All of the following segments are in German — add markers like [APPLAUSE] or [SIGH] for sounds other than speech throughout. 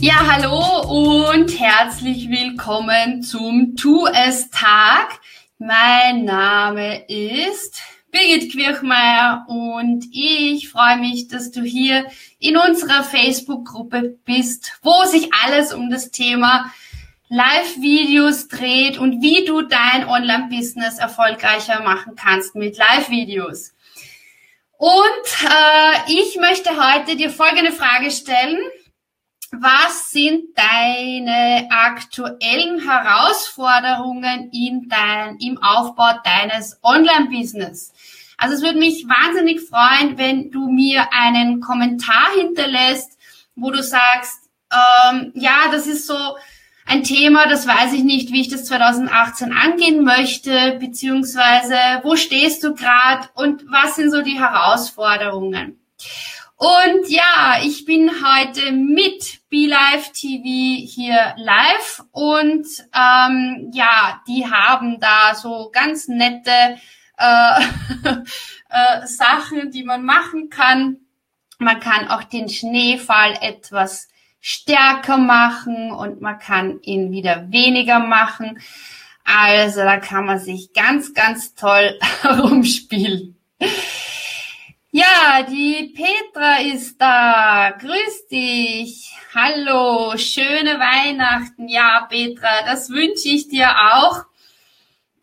Ja, hallo und herzlich willkommen zum Tu es Tag. Mein Name ist Birgit Quirchmeier und ich freue mich, dass du hier in unserer Facebook-Gruppe bist, wo sich alles um das Thema Live-Videos dreht und wie du dein Online-Business erfolgreicher machen kannst mit Live-Videos. Und äh, ich möchte heute dir folgende Frage stellen was sind deine aktuellen Herausforderungen in dein, im Aufbau deines Online-Business? Also es würde mich wahnsinnig freuen, wenn du mir einen Kommentar hinterlässt, wo du sagst, ähm, ja, das ist so ein Thema, das weiß ich nicht, wie ich das 2018 angehen möchte, beziehungsweise wo stehst du gerade und was sind so die Herausforderungen? Und ja, ich bin heute mit BeLive TV hier live und ähm, ja, die haben da so ganz nette äh, [LAUGHS] äh, Sachen, die man machen kann. Man kann auch den Schneefall etwas stärker machen und man kann ihn wieder weniger machen. Also da kann man sich ganz, ganz toll [LAUGHS] herumspielen. Ja, die Petra ist da. Grüß dich. Hallo, schöne Weihnachten. Ja, Petra, das wünsche ich dir auch.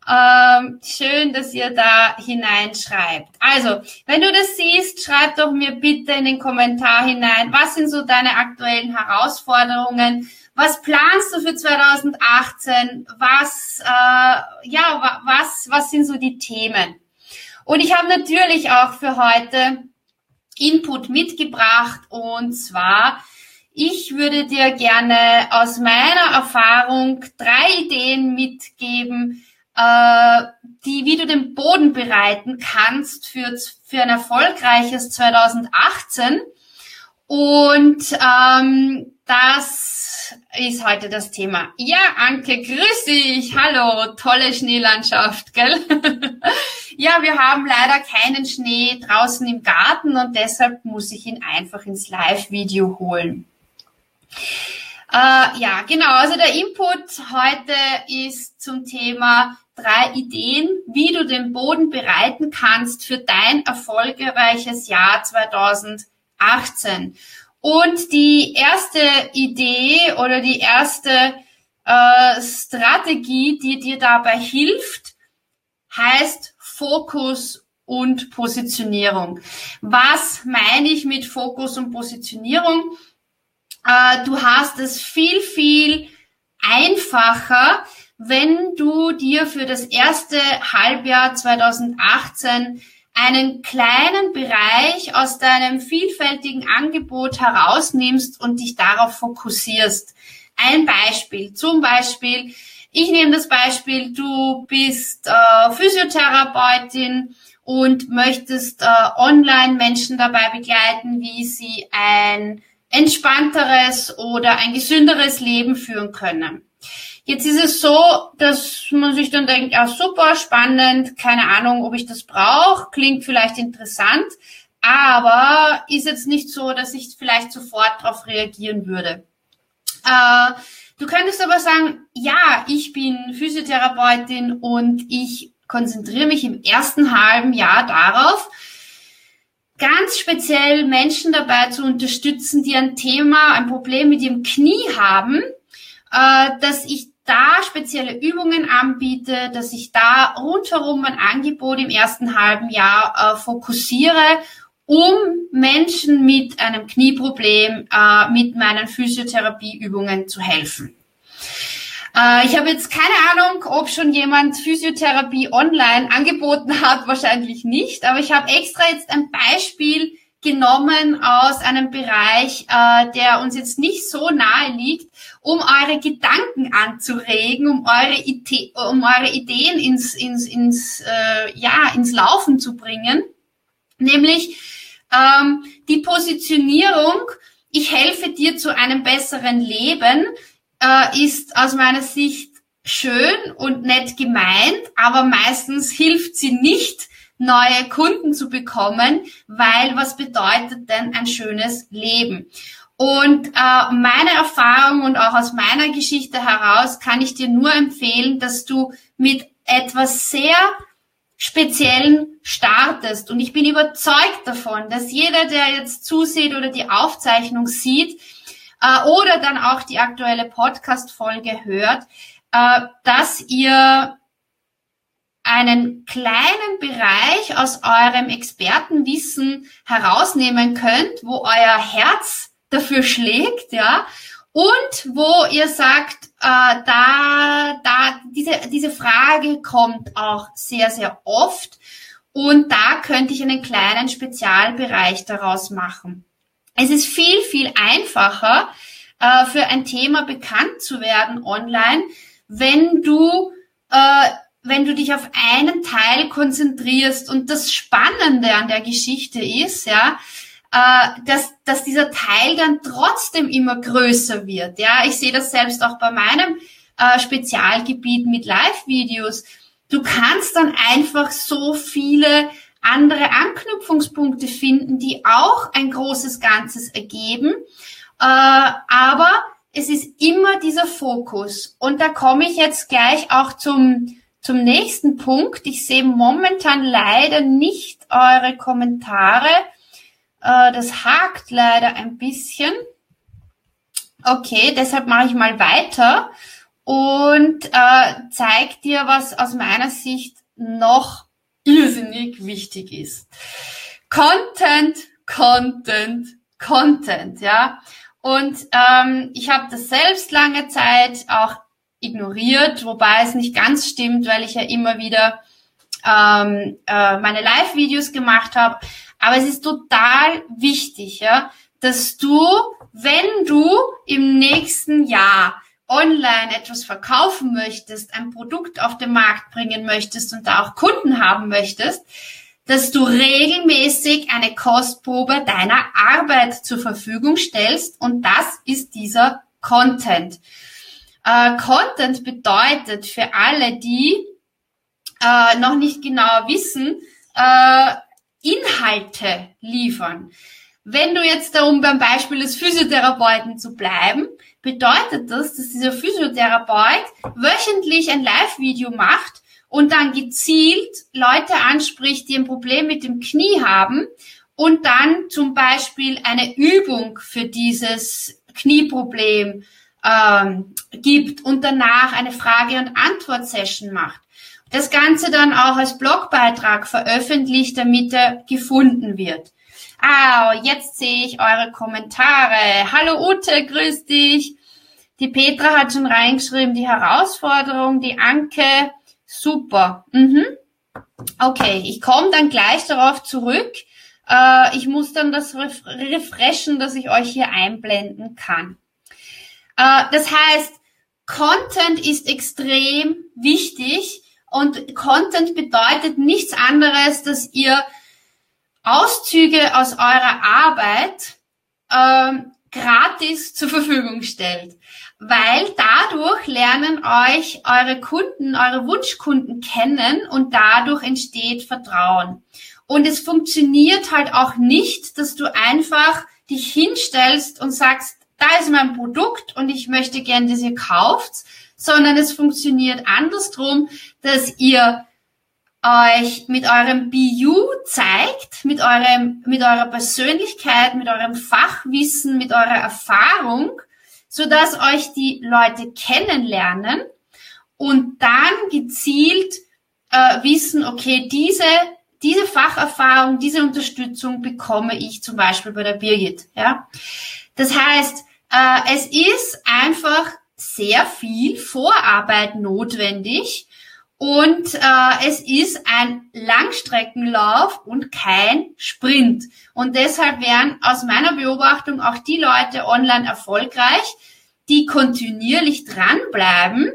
Ähm, schön, dass ihr da hineinschreibt. Also, wenn du das siehst, schreib doch mir bitte in den Kommentar hinein, was sind so deine aktuellen Herausforderungen? Was planst du für 2018? Was, äh, ja, was, was sind so die Themen? Und ich habe natürlich auch für heute Input mitgebracht und zwar, ich würde dir gerne aus meiner Erfahrung drei Ideen mitgeben, äh, die, wie du den Boden bereiten kannst für, für ein erfolgreiches 2018. Und ähm, das ist heute das Thema. Ja, Anke, grüß dich. Hallo, tolle Schneelandschaft, gell? [LAUGHS] ja, wir haben leider keinen Schnee draußen im Garten und deshalb muss ich ihn einfach ins Live-Video holen. Äh, ja, genau. Also der Input heute ist zum Thema drei Ideen, wie du den Boden bereiten kannst für dein erfolgreiches Jahr 2018. Und die erste Idee oder die erste äh, Strategie, die dir dabei hilft, heißt Fokus und Positionierung. Was meine ich mit Fokus und Positionierung? Äh, du hast es viel, viel einfacher, wenn du dir für das erste Halbjahr 2018 einen kleinen Bereich aus deinem vielfältigen Angebot herausnimmst und dich darauf fokussierst. Ein Beispiel, zum Beispiel, ich nehme das Beispiel, du bist äh, Physiotherapeutin und möchtest äh, online Menschen dabei begleiten, wie sie ein entspannteres oder ein gesünderes Leben führen können. Jetzt ist es so, dass man sich dann denkt, ja super, spannend, keine Ahnung, ob ich das brauche, klingt vielleicht interessant, aber ist jetzt nicht so, dass ich vielleicht sofort darauf reagieren würde. Äh, du könntest aber sagen, ja, ich bin Physiotherapeutin und ich konzentriere mich im ersten halben Jahr darauf, ganz speziell Menschen dabei zu unterstützen, die ein Thema, ein Problem mit ihrem Knie haben, äh, dass ich da spezielle Übungen anbiete, dass ich da rundherum mein Angebot im ersten halben Jahr äh, fokussiere, um Menschen mit einem Knieproblem äh, mit meinen Physiotherapieübungen zu helfen. Äh, ich habe jetzt keine Ahnung, ob schon jemand Physiotherapie online angeboten hat, [LAUGHS] wahrscheinlich nicht, aber ich habe extra jetzt ein Beispiel genommen aus einem Bereich, äh, der uns jetzt nicht so nahe liegt, um eure Gedanken anzuregen, um eure, Ide um eure Ideen ins, ins, ins, äh, ja, ins Laufen zu bringen. Nämlich ähm, die Positionierung, ich helfe dir zu einem besseren Leben, äh, ist aus meiner Sicht schön und nett gemeint, aber meistens hilft sie nicht, neue Kunden zu bekommen, weil was bedeutet denn ein schönes Leben? Und äh, meine Erfahrung und auch aus meiner Geschichte heraus kann ich dir nur empfehlen, dass du mit etwas sehr Speziellen startest. Und ich bin überzeugt davon, dass jeder, der jetzt zusieht oder die Aufzeichnung sieht äh, oder dann auch die aktuelle Podcast-Folge hört, äh, dass ihr einen kleinen Bereich aus eurem Expertenwissen herausnehmen könnt, wo euer Herz dafür schlägt, ja, und wo ihr sagt, äh, da, da, diese, diese Frage kommt auch sehr, sehr oft. Und da könnte ich einen kleinen Spezialbereich daraus machen. Es ist viel, viel einfacher, äh, für ein Thema bekannt zu werden online, wenn du äh, wenn du dich auf einen Teil konzentrierst und das Spannende an der Geschichte ist, ja, äh, dass, dass dieser Teil dann trotzdem immer größer wird. Ja, ich sehe das selbst auch bei meinem äh, Spezialgebiet mit Live-Videos. Du kannst dann einfach so viele andere Anknüpfungspunkte finden, die auch ein großes Ganzes ergeben. Äh, aber es ist immer dieser Fokus. Und da komme ich jetzt gleich auch zum zum nächsten Punkt. Ich sehe momentan leider nicht eure Kommentare. Äh, das hakt leider ein bisschen. Okay, deshalb mache ich mal weiter und äh, zeige dir, was aus meiner Sicht noch irrsinnig wichtig ist. Content, Content, Content, ja. Und ähm, ich habe das selbst lange Zeit auch ignoriert, wobei es nicht ganz stimmt, weil ich ja immer wieder ähm, äh, meine Live-Videos gemacht habe. Aber es ist total wichtig, ja, dass du, wenn du im nächsten Jahr online etwas verkaufen möchtest, ein Produkt auf den Markt bringen möchtest und da auch Kunden haben möchtest, dass du regelmäßig eine Kostprobe deiner Arbeit zur Verfügung stellst und das ist dieser Content. Äh, Content bedeutet für alle, die äh, noch nicht genau wissen, äh, Inhalte liefern. Wenn du jetzt darum beim Beispiel des Physiotherapeuten zu bleiben, bedeutet das, dass dieser Physiotherapeut wöchentlich ein Live-Video macht und dann gezielt Leute anspricht, die ein Problem mit dem Knie haben und dann zum Beispiel eine Übung für dieses Knieproblem ähm, gibt und danach eine Frage- und Antwort-Session macht. Das Ganze dann auch als Blogbeitrag veröffentlicht, damit er gefunden wird. Ah, jetzt sehe ich eure Kommentare. Hallo Ute, grüß dich. Die Petra hat schon reingeschrieben, die Herausforderung, die Anke, super. Mhm. Okay, ich komme dann gleich darauf zurück. Äh, ich muss dann das refreshen, dass ich euch hier einblenden kann. Äh, das heißt, Content ist extrem wichtig und Content bedeutet nichts anderes, dass ihr Auszüge aus eurer Arbeit ähm, gratis zur Verfügung stellt. Weil dadurch lernen euch eure Kunden, eure Wunschkunden kennen und dadurch entsteht Vertrauen. Und es funktioniert halt auch nicht, dass du einfach dich hinstellst und sagst, da ist mein Produkt und ich möchte gern, dass ihr kauft, sondern es funktioniert andersrum, dass ihr euch mit eurem BU zeigt, mit eurem, mit eurer Persönlichkeit, mit eurem Fachwissen, mit eurer Erfahrung, so dass euch die Leute kennenlernen und dann gezielt äh, wissen, okay, diese, diese Facherfahrung, diese Unterstützung bekomme ich zum Beispiel bei der Birgit, ja. Das heißt, äh, es ist einfach sehr viel Vorarbeit notwendig. Und äh, es ist ein Langstreckenlauf und kein Sprint. Und deshalb werden aus meiner Beobachtung auch die Leute online erfolgreich, die kontinuierlich dranbleiben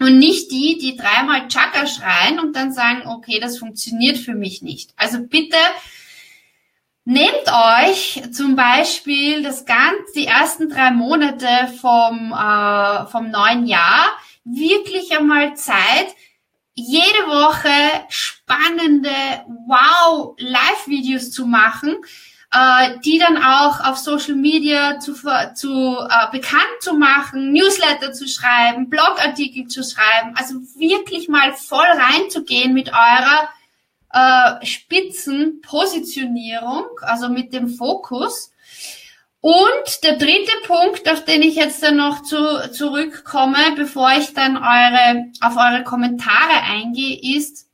und nicht die, die dreimal Chaka schreien und dann sagen, okay, das funktioniert für mich nicht. Also bitte Nehmt euch zum Beispiel das ganz, die ersten drei Monate vom, äh, vom neuen Jahr wirklich einmal Zeit, jede Woche spannende Wow Live-Videos zu machen, äh, die dann auch auf Social Media zu, zu äh, bekannt zu machen, Newsletter zu schreiben, Blogartikel zu schreiben, also wirklich mal voll reinzugehen mit eurer äh, Spitzenpositionierung, also mit dem Fokus. Und der dritte Punkt, auf den ich jetzt dann noch zu, zurückkomme, bevor ich dann eure, auf eure Kommentare eingehe, ist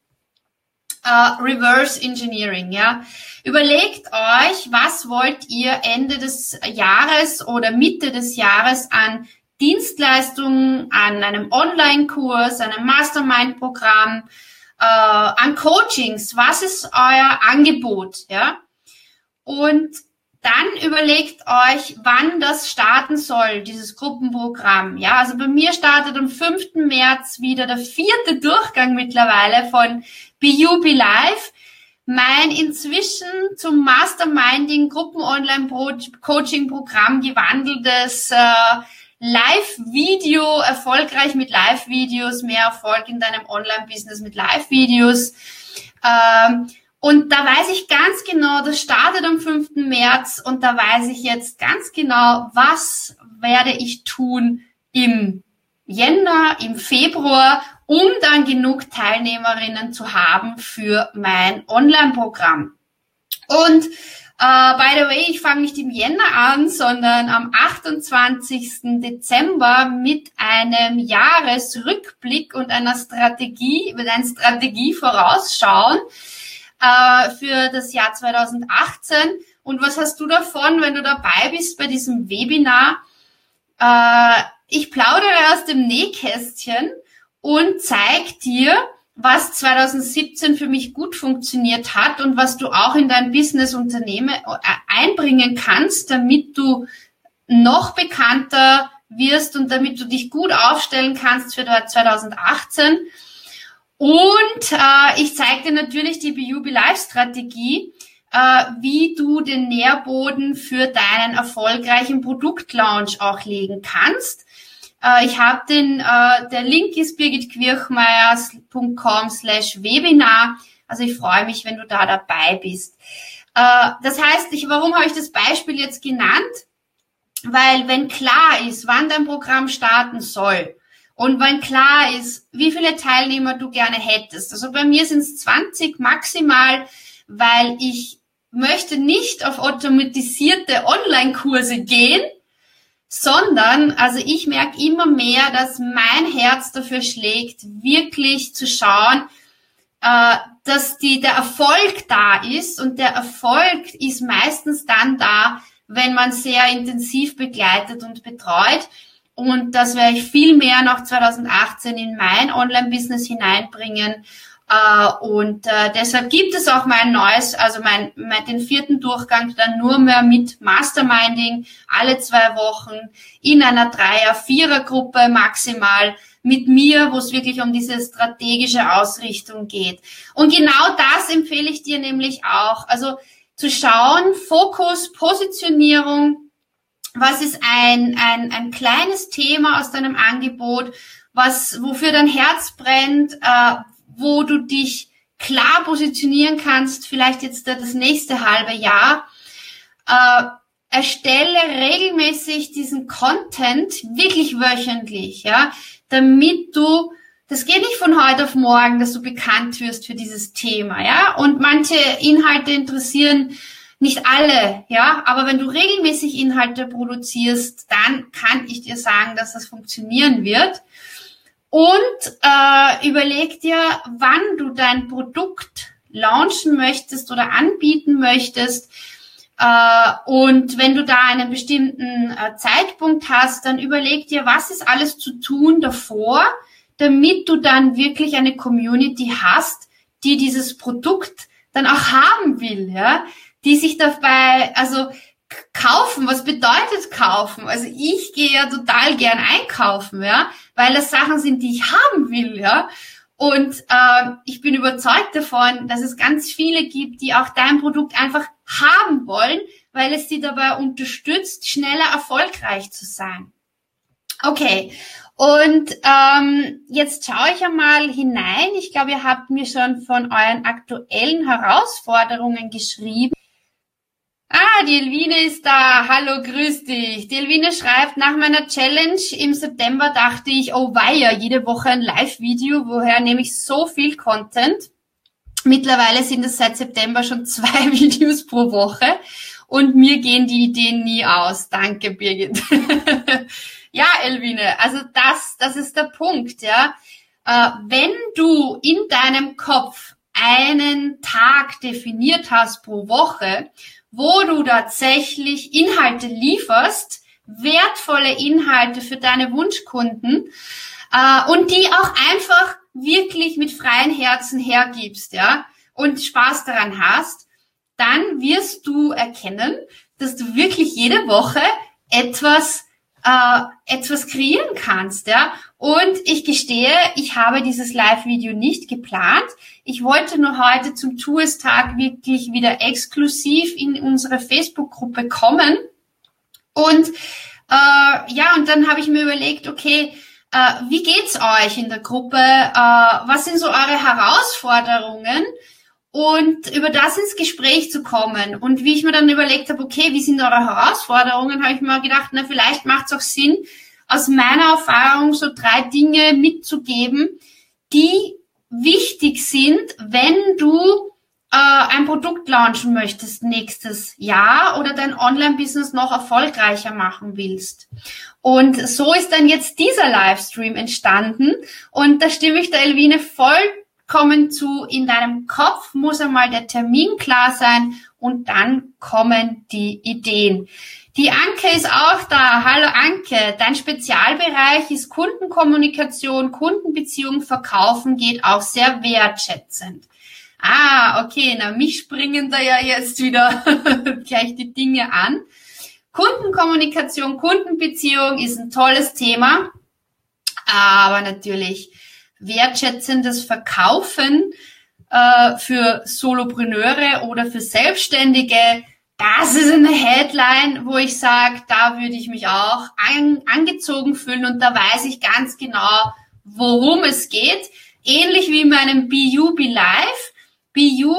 äh, Reverse Engineering. Ja, überlegt euch, was wollt ihr Ende des Jahres oder Mitte des Jahres an Dienstleistungen, an einem Online-Kurs, einem Mastermind-Programm, äh, an Coachings, was ist euer Angebot, ja? Und dann überlegt euch, wann das starten soll, dieses Gruppenprogramm. Ja, also bei mir startet am 5. März wieder der vierte Durchgang mittlerweile von BU Be Live. Mein inzwischen zum Masterminding Gruppen-Online-Coaching-Programm gewandeltes äh, Live-Video, erfolgreich mit Live-Videos, mehr Erfolg in deinem Online-Business mit Live-Videos. Ähm, und da weiß ich ganz genau, das startet am 5. März und da weiß ich jetzt ganz genau, was werde ich tun im Jänner, im Februar, um dann genug Teilnehmerinnen zu haben für mein Online-Programm. Und Uh, by the way, ich fange nicht im Jänner an, sondern am 28. Dezember mit einem Jahresrückblick und einer Strategie, mit einer Strategie vorausschauen uh, für das Jahr 2018. Und was hast du davon, wenn du dabei bist bei diesem Webinar? Uh, ich plaudere aus dem Nähkästchen und zeig dir, was 2017 für mich gut funktioniert hat und was du auch in dein Business-Unternehmen äh, einbringen kannst, damit du noch bekannter wirst und damit du dich gut aufstellen kannst für 2018. Und äh, ich zeige dir natürlich die BUB Live Strategie, äh, wie du den Nährboden für deinen erfolgreichen Produktlaunch auch legen kannst. Äh, ich habe den, äh, der Link ist birgitquirchmeiers.com slash Webinar. Also ich freue mich, wenn du da dabei bist. Äh, das heißt, ich, warum habe ich das Beispiel jetzt genannt? Weil wenn klar ist, wann dein Programm starten soll und wenn klar ist, wie viele Teilnehmer du gerne hättest. Also bei mir sind es 20 maximal, weil ich möchte nicht auf automatisierte Online-Kurse gehen, sondern, also ich merke immer mehr, dass mein Herz dafür schlägt, wirklich zu schauen, äh, dass die, der Erfolg da ist und der Erfolg ist meistens dann da, wenn man sehr intensiv begleitet und betreut. Und das werde ich viel mehr nach 2018 in mein Online-Business hineinbringen äh, und äh, deshalb gibt es auch mein neues, also mein, mein den vierten Durchgang dann nur mehr mit Masterminding alle zwei Wochen in einer Dreier-, Vierer-Gruppe maximal mit mir, wo es wirklich um diese strategische Ausrichtung geht. Und genau das empfehle ich dir nämlich auch. Also zu schauen, Fokus, Positionierung, was ist ein, ein, ein kleines Thema aus deinem Angebot, was, wofür dein Herz brennt, äh, wo du dich klar positionieren kannst, vielleicht jetzt das nächste halbe Jahr. Äh, erstelle regelmäßig diesen Content wirklich wöchentlich, ja, damit du das geht nicht von heute auf morgen, dass du bekannt wirst für dieses Thema, ja. Und manche Inhalte interessieren nicht alle, ja. Aber wenn du regelmäßig Inhalte produzierst, dann kann ich dir sagen, dass das funktionieren wird. Und äh, überleg dir, wann du dein Produkt launchen möchtest oder anbieten möchtest. Äh, und wenn du da einen bestimmten äh, Zeitpunkt hast, dann überleg dir, was ist alles zu tun davor, damit du dann wirklich eine Community hast, die dieses Produkt dann auch haben will, ja, die sich dabei, also kaufen, was bedeutet kaufen? Also ich gehe ja total gern einkaufen, ja, weil das Sachen sind, die ich haben will, ja. Und äh, ich bin überzeugt davon, dass es ganz viele gibt, die auch dein Produkt einfach haben wollen, weil es sie dabei unterstützt, schneller erfolgreich zu sein. Okay, und ähm, jetzt schaue ich einmal hinein. Ich glaube, ihr habt mir schon von euren aktuellen Herausforderungen geschrieben. Ah, die Elvine ist da. Hallo, grüß dich. Die Elvine schreibt, nach meiner Challenge im September dachte ich, oh weia, jede Woche ein Live-Video, woher nehme ich so viel Content? Mittlerweile sind es seit September schon [LAUGHS] zwei Videos pro Woche und mir gehen die Ideen nie aus. Danke, Birgit. [LAUGHS] ja, Elvine, also das, das ist der Punkt, ja. Äh, wenn du in deinem Kopf einen Tag definiert hast pro Woche, wo du tatsächlich Inhalte lieferst, wertvolle Inhalte für deine Wunschkunden äh, und die auch einfach wirklich mit freien Herzen hergibst, ja, und Spaß daran hast, dann wirst du erkennen, dass du wirklich jede Woche etwas äh, etwas kreieren kannst, ja. Und ich gestehe, ich habe dieses Live-Video nicht geplant. Ich wollte nur heute zum Tourstag wirklich wieder exklusiv in unsere Facebook-Gruppe kommen. Und äh, ja, und dann habe ich mir überlegt, okay, äh, wie geht's euch in der Gruppe? Äh, was sind so eure Herausforderungen? und über das ins Gespräch zu kommen. Und wie ich mir dann überlegt habe, okay, wie sind eure Herausforderungen, habe ich mir gedacht, na, vielleicht macht es auch Sinn, aus meiner Erfahrung so drei Dinge mitzugeben, die wichtig sind, wenn du äh, ein Produkt launchen möchtest nächstes Jahr oder dein Online-Business noch erfolgreicher machen willst. Und so ist dann jetzt dieser Livestream entstanden und da stimme ich der Elvine voll kommen zu, in deinem Kopf muss einmal der Termin klar sein und dann kommen die Ideen. Die Anke ist auch da. Hallo Anke. Dein Spezialbereich ist Kundenkommunikation, Kundenbeziehung, Verkaufen geht auch sehr wertschätzend. Ah, okay, na, mich springen da ja jetzt wieder [LAUGHS] gleich die Dinge an. Kundenkommunikation, Kundenbeziehung ist ein tolles Thema, aber natürlich wertschätzendes Verkaufen äh, für Solopreneure oder für Selbstständige, das ist eine Headline, wo ich sage, da würde ich mich auch an, angezogen fühlen und da weiß ich ganz genau, worum es geht. Ähnlich wie in meinem BU Be Live. BU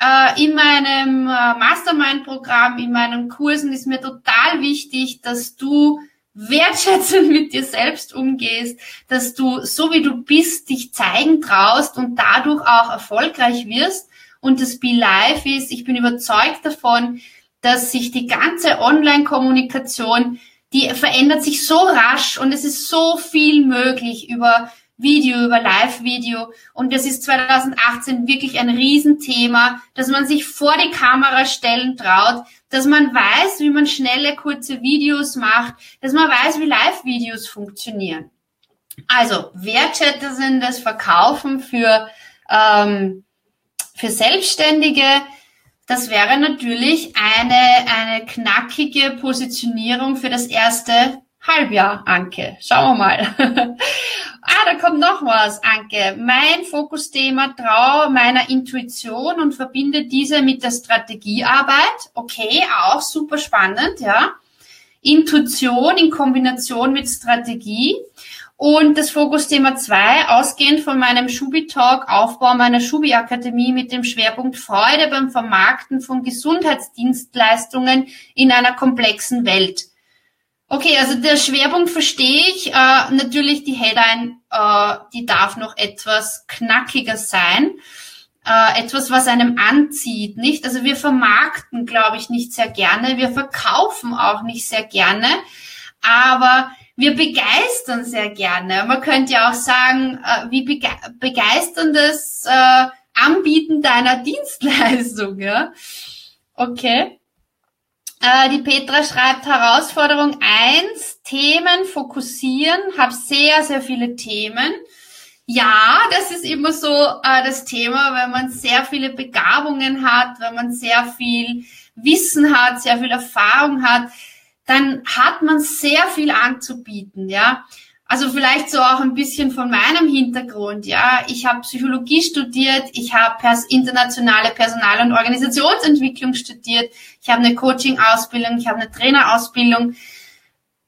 äh, in meinem äh, Mastermind-Programm, in meinen Kursen ist mir total wichtig, dass du wertschätzend mit dir selbst umgehst, dass du so wie du bist dich zeigen traust und dadurch auch erfolgreich wirst. Und das Be Life ist, ich bin überzeugt davon, dass sich die ganze Online-Kommunikation, die verändert sich so rasch und es ist so viel möglich über Video, über Live-Video. Und das ist 2018 wirklich ein Riesenthema, dass man sich vor die Kamera stellen traut, dass man weiß, wie man schnelle, kurze Videos macht, dass man weiß, wie Live-Videos funktionieren. Also wertschätzendes Verkaufen für, ähm, für Selbstständige, das wäre natürlich eine, eine knackige Positionierung für das erste Halbjahr, Anke. Schauen wir mal. [LAUGHS] ah, da kommt noch was, Anke. Mein Fokusthema traue meiner Intuition und verbinde diese mit der Strategiearbeit. Okay, auch super spannend, ja. Intuition in Kombination mit Strategie. Und das Fokusthema zwei ausgehend von meinem Schubi-Talk, Aufbau meiner Schubi-Akademie mit dem Schwerpunkt Freude beim Vermarkten von Gesundheitsdienstleistungen in einer komplexen Welt. Okay, also der Schwerpunkt verstehe ich. Äh, natürlich die Headline, äh, die darf noch etwas knackiger sein. Äh, etwas, was einem anzieht, nicht? Also wir vermarkten, glaube ich, nicht sehr gerne. Wir verkaufen auch nicht sehr gerne. Aber wir begeistern sehr gerne. Man könnte ja auch sagen, äh, wie bege begeisterndes äh, Anbieten deiner [LAUGHS] Dienstleistung, ja? Okay. Äh, die Petra schreibt Herausforderung eins Themen fokussieren, habe sehr, sehr viele Themen. Ja, das ist immer so äh, das Thema, wenn man sehr viele Begabungen hat, wenn man sehr viel Wissen hat, sehr viel Erfahrung hat, dann hat man sehr viel anzubieten, ja. Also vielleicht so auch ein bisschen von meinem Hintergrund, ja. Ich habe Psychologie studiert, ich habe pers internationale Personal- und Organisationsentwicklung studiert, ich habe eine Coaching-Ausbildung, ich habe eine Trainerausbildung,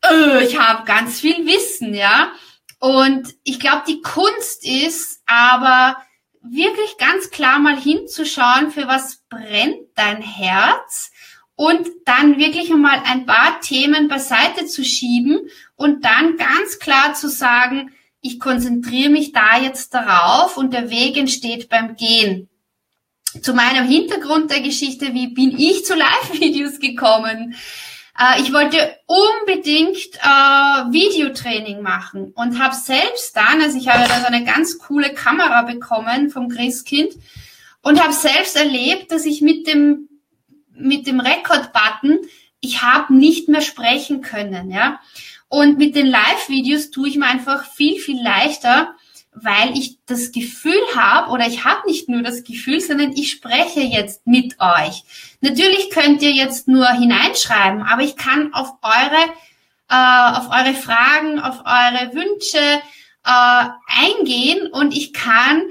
äh, ich habe ganz viel Wissen, ja. Und ich glaube, die Kunst ist aber wirklich ganz klar mal hinzuschauen, für was brennt dein Herz und dann wirklich einmal ein paar Themen beiseite zu schieben und dann ganz klar zu sagen, ich konzentriere mich da jetzt darauf und der Weg entsteht beim Gehen. Zu meinem Hintergrund der Geschichte, wie bin ich zu Live-Videos gekommen? Äh, ich wollte unbedingt äh, Videotraining machen und habe selbst dann, also ich habe da so eine ganz coole Kamera bekommen vom Christkind und habe selbst erlebt, dass ich mit dem mit dem Record-Button, ich habe nicht mehr sprechen können, ja. Und mit den Live-Videos tue ich mir einfach viel, viel leichter, weil ich das Gefühl habe, oder ich habe nicht nur das Gefühl, sondern ich spreche jetzt mit euch. Natürlich könnt ihr jetzt nur hineinschreiben, aber ich kann auf eure, äh, auf eure Fragen, auf eure Wünsche äh, eingehen und ich kann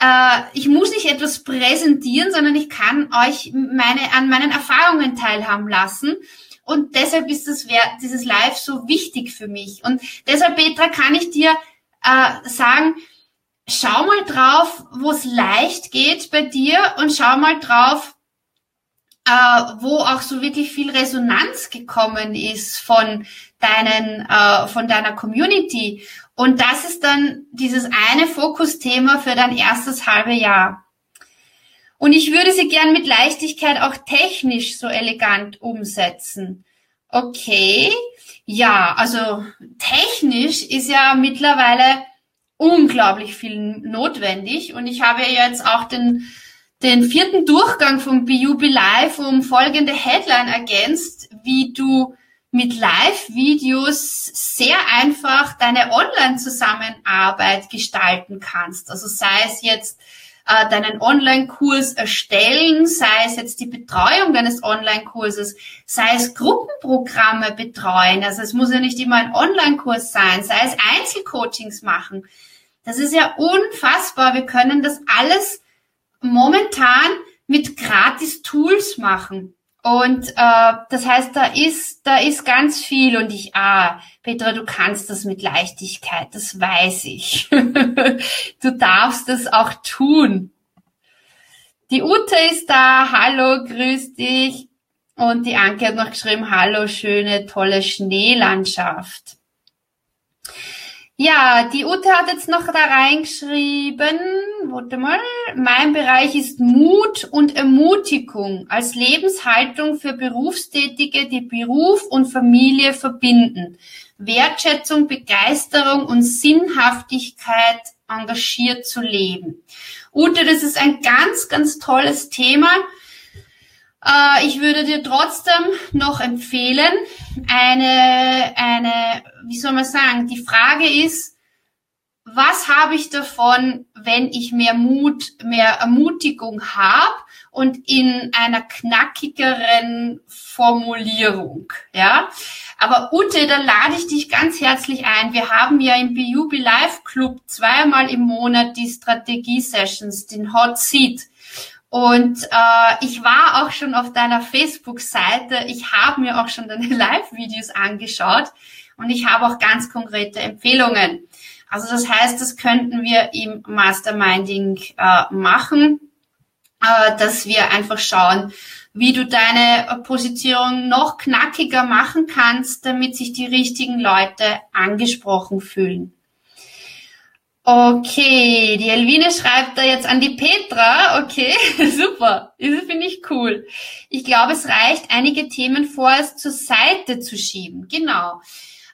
äh, ich muss nicht etwas präsentieren, sondern ich kann euch meine, an meinen Erfahrungen teilhaben lassen. Und deshalb ist das, dieses Live so wichtig für mich. Und deshalb, Petra, kann ich dir äh, sagen, schau mal drauf, wo es leicht geht bei dir und schau mal drauf, äh, wo auch so wirklich viel Resonanz gekommen ist von deinen, äh, von deiner Community. Und das ist dann dieses eine Fokusthema für dein erstes halbe Jahr. Und ich würde sie gern mit Leichtigkeit auch technisch so elegant umsetzen. Okay, ja, also technisch ist ja mittlerweile unglaublich viel notwendig und ich habe ja jetzt auch den, den vierten Durchgang vom BUB Live um folgende Headline ergänzt, wie du mit Live-Videos sehr einfach deine Online-Zusammenarbeit gestalten kannst. Also sei es jetzt äh, deinen Online-Kurs erstellen, sei es jetzt die Betreuung deines Online-Kurses, sei es Gruppenprogramme betreuen. Also es muss ja nicht immer ein Online-Kurs sein, sei es Einzelcoachings machen. Das ist ja unfassbar. Wir können das alles momentan mit gratis Tools machen. Und äh, das heißt, da ist, da ist ganz viel und ich, ah, Petra, du kannst das mit Leichtigkeit, das weiß ich. [LAUGHS] du darfst das auch tun. Die Ute ist da, hallo, grüß dich. Und die Anke hat noch geschrieben, hallo, schöne, tolle Schneelandschaft. Ja, die Ute hat jetzt noch da reingeschrieben, warte mal, mein Bereich ist Mut und Ermutigung als Lebenshaltung für Berufstätige, die Beruf und Familie verbinden. Wertschätzung, Begeisterung und Sinnhaftigkeit engagiert zu leben. Ute, das ist ein ganz, ganz tolles Thema. Äh, ich würde dir trotzdem noch empfehlen, eine, eine, wie soll man sagen, die Frage ist, was habe ich davon, wenn ich mehr Mut, mehr Ermutigung habe und in einer knackigeren Formulierung, ja? Aber Ute, da lade ich dich ganz herzlich ein. Wir haben ja im BUB Live Club zweimal im Monat die Strategie-Sessions, den Hot Seat. Und äh, ich war auch schon auf deiner Facebook-Seite. Ich habe mir auch schon deine [LAUGHS] Live-Videos angeschaut und ich habe auch ganz konkrete Empfehlungen. Also das heißt, das könnten wir im Masterminding äh, machen, äh, dass wir einfach schauen, wie du deine Position noch knackiger machen kannst, damit sich die richtigen Leute angesprochen fühlen. Okay, die Elvine schreibt da jetzt an die Petra. Okay, [LAUGHS] super. Das finde ich cool. Ich glaube, es reicht, einige Themen vorerst zur Seite zu schieben. Genau.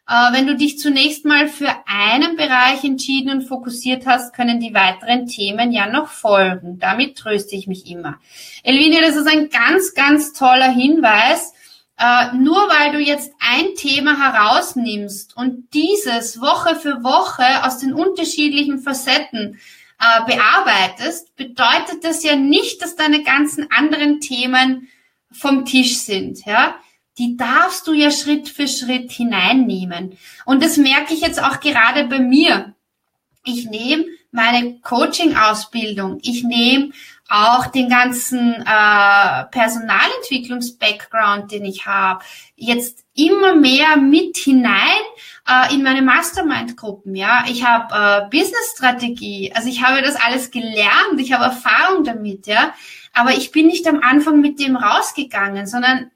Äh, wenn du dich zunächst mal für einen Bereich entschieden und fokussiert hast, können die weiteren Themen ja noch folgen. Damit tröste ich mich immer. Elvine, das ist ein ganz, ganz toller Hinweis. Äh, nur weil du jetzt ein Thema herausnimmst und dieses Woche für Woche aus den unterschiedlichen Facetten äh, bearbeitest, bedeutet das ja nicht, dass deine ganzen anderen Themen vom Tisch sind, ja. Die darfst du ja Schritt für Schritt hineinnehmen. Und das merke ich jetzt auch gerade bei mir. Ich nehme meine Coaching-Ausbildung, ich nehme auch den ganzen äh, Personalentwicklungs-Background, den ich habe, jetzt immer mehr mit hinein äh, in meine Mastermind-Gruppen. Ja, ich habe äh, Business-Strategie, also ich habe das alles gelernt, ich habe Erfahrung damit. Ja, aber ich bin nicht am Anfang mit dem rausgegangen, sondern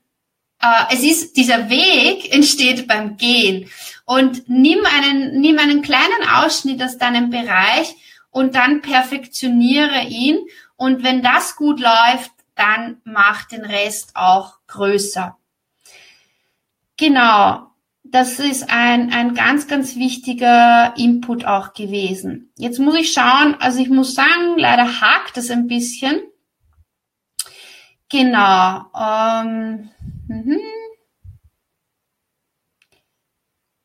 äh, es ist dieser Weg entsteht beim Gehen. Und nimm einen nimm einen kleinen Ausschnitt aus deinem Bereich und dann perfektioniere ihn und wenn das gut läuft, dann mach den Rest auch größer. Genau. Das ist ein, ein ganz, ganz wichtiger Input auch gewesen. Jetzt muss ich schauen, also ich muss sagen, leider hakt es ein bisschen. Genau. Ähm, mhm.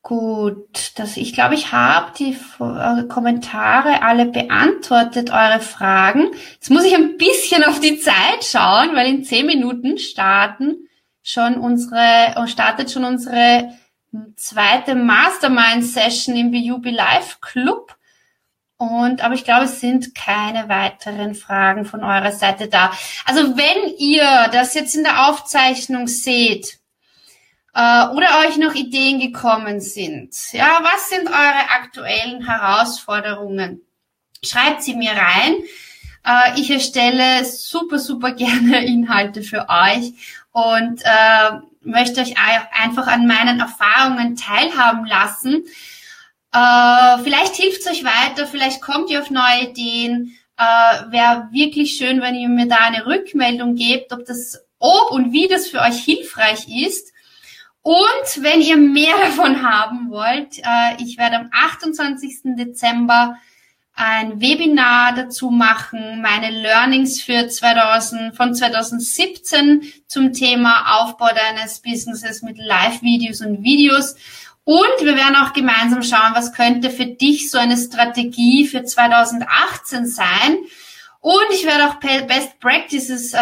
Gut, das, ich glaube, ich habe die äh, Kommentare alle beantwortet, eure Fragen. Jetzt muss ich ein bisschen auf die Zeit schauen, weil in zehn Minuten starten schon unsere, äh, startet schon unsere zweite Mastermind-Session im BUB Live Club. Und, aber ich glaube, es sind keine weiteren Fragen von eurer Seite da. Also wenn ihr das jetzt in der Aufzeichnung seht, äh, oder euch noch Ideen gekommen sind. Ja, was sind eure aktuellen Herausforderungen? Schreibt sie mir rein. Äh, ich erstelle super, super [LAUGHS] gerne Inhalte für euch und äh, möchte euch einfach an meinen Erfahrungen teilhaben lassen. Äh, vielleicht hilft es euch weiter, vielleicht kommt ihr auf neue Ideen. Äh, Wäre wirklich schön, wenn ihr mir da eine Rückmeldung gebt, ob das, ob und wie das für euch hilfreich ist. Und wenn ihr mehr [LAUGHS] davon haben wollt, äh, ich werde am 28. Dezember ein Webinar dazu machen, meine Learnings für 2000, von 2017 zum Thema Aufbau deines Businesses mit Live-Videos und Videos. Und wir werden auch gemeinsam schauen, was könnte für dich so eine Strategie für 2018 sein. Und ich werde auch Best Practices äh,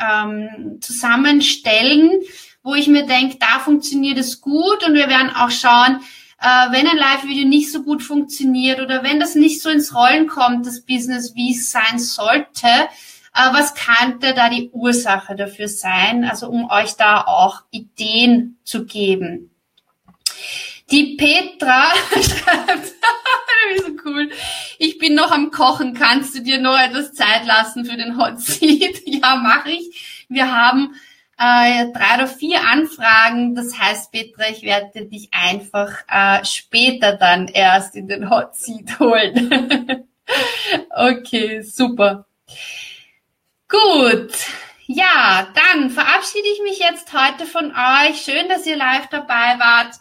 ähm, zusammenstellen, wo ich mir denke, da funktioniert es gut und wir werden auch schauen, äh, wenn ein Live-Video nicht so gut funktioniert oder wenn das nicht so ins Rollen kommt, das Business, wie es sein sollte, äh, was könnte da die Ursache dafür sein? Also um euch da auch Ideen zu geben. Die Petra [LAUGHS] schreibt, [LAUGHS] so cool. Ich bin noch am Kochen. Kannst du dir noch etwas Zeit lassen für den Hot Seat? [LAUGHS] ja, mache ich. Wir haben äh, drei oder vier Anfragen. Das heißt, Petra, ich werde dich einfach äh, später dann erst in den Hot Seat holen. [LAUGHS] okay, super. Gut. Ja, dann verabschiede ich mich jetzt heute von euch. Schön, dass ihr live dabei wart.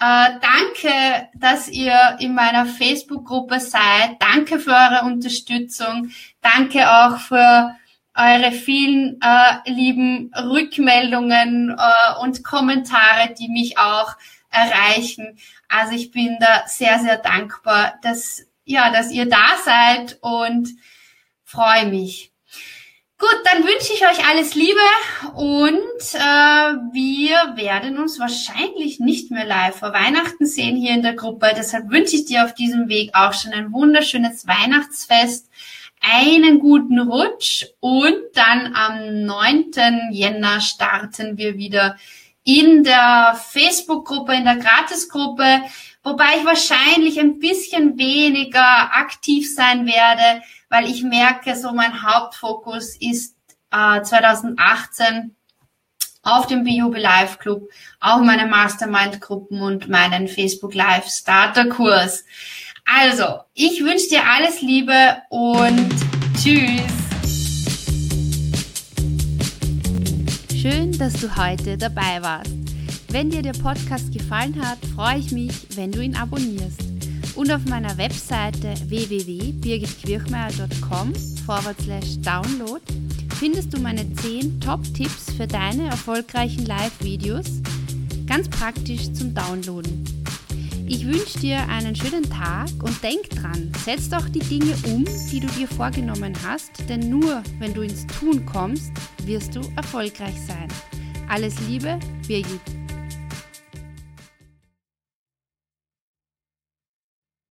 Äh, danke, dass ihr in meiner Facebook-Gruppe seid. Danke für eure Unterstützung. Danke auch für eure vielen äh, lieben Rückmeldungen äh, und Kommentare, die mich auch erreichen. Also ich bin da sehr, sehr dankbar, dass, ja, dass ihr da seid und freue mich. Gut, dann wünsche ich euch alles Liebe und äh, wir werden uns wahrscheinlich nicht mehr live vor Weihnachten sehen hier in der Gruppe. Deshalb wünsche ich dir auf diesem Weg auch schon ein wunderschönes Weihnachtsfest einen guten Rutsch und dann am 9. Jänner starten wir wieder in der Facebook-Gruppe, in der Gratis-Gruppe, wobei ich wahrscheinlich ein bisschen weniger aktiv sein werde, weil ich merke, so mein Hauptfokus ist äh, 2018 auf dem Biube Live Club, auch meine Mastermind-Gruppen und meinen Facebook Live Starter Kurs. Also, ich wünsche dir alles Liebe und tschüss. Schön, dass du heute dabei warst. Wenn dir der Podcast gefallen hat, freue ich mich, wenn du ihn abonnierst. Und auf meiner Webseite www.birgitquirchmeier.com download findest du meine 10 Top-Tipps für deine erfolgreichen Live-Videos ganz praktisch zum Downloaden. Ich wünsche dir einen schönen Tag und denk dran, setz doch die Dinge um, die du dir vorgenommen hast, denn nur wenn du ins Tun kommst, wirst du erfolgreich sein. Alles Liebe, Birgit.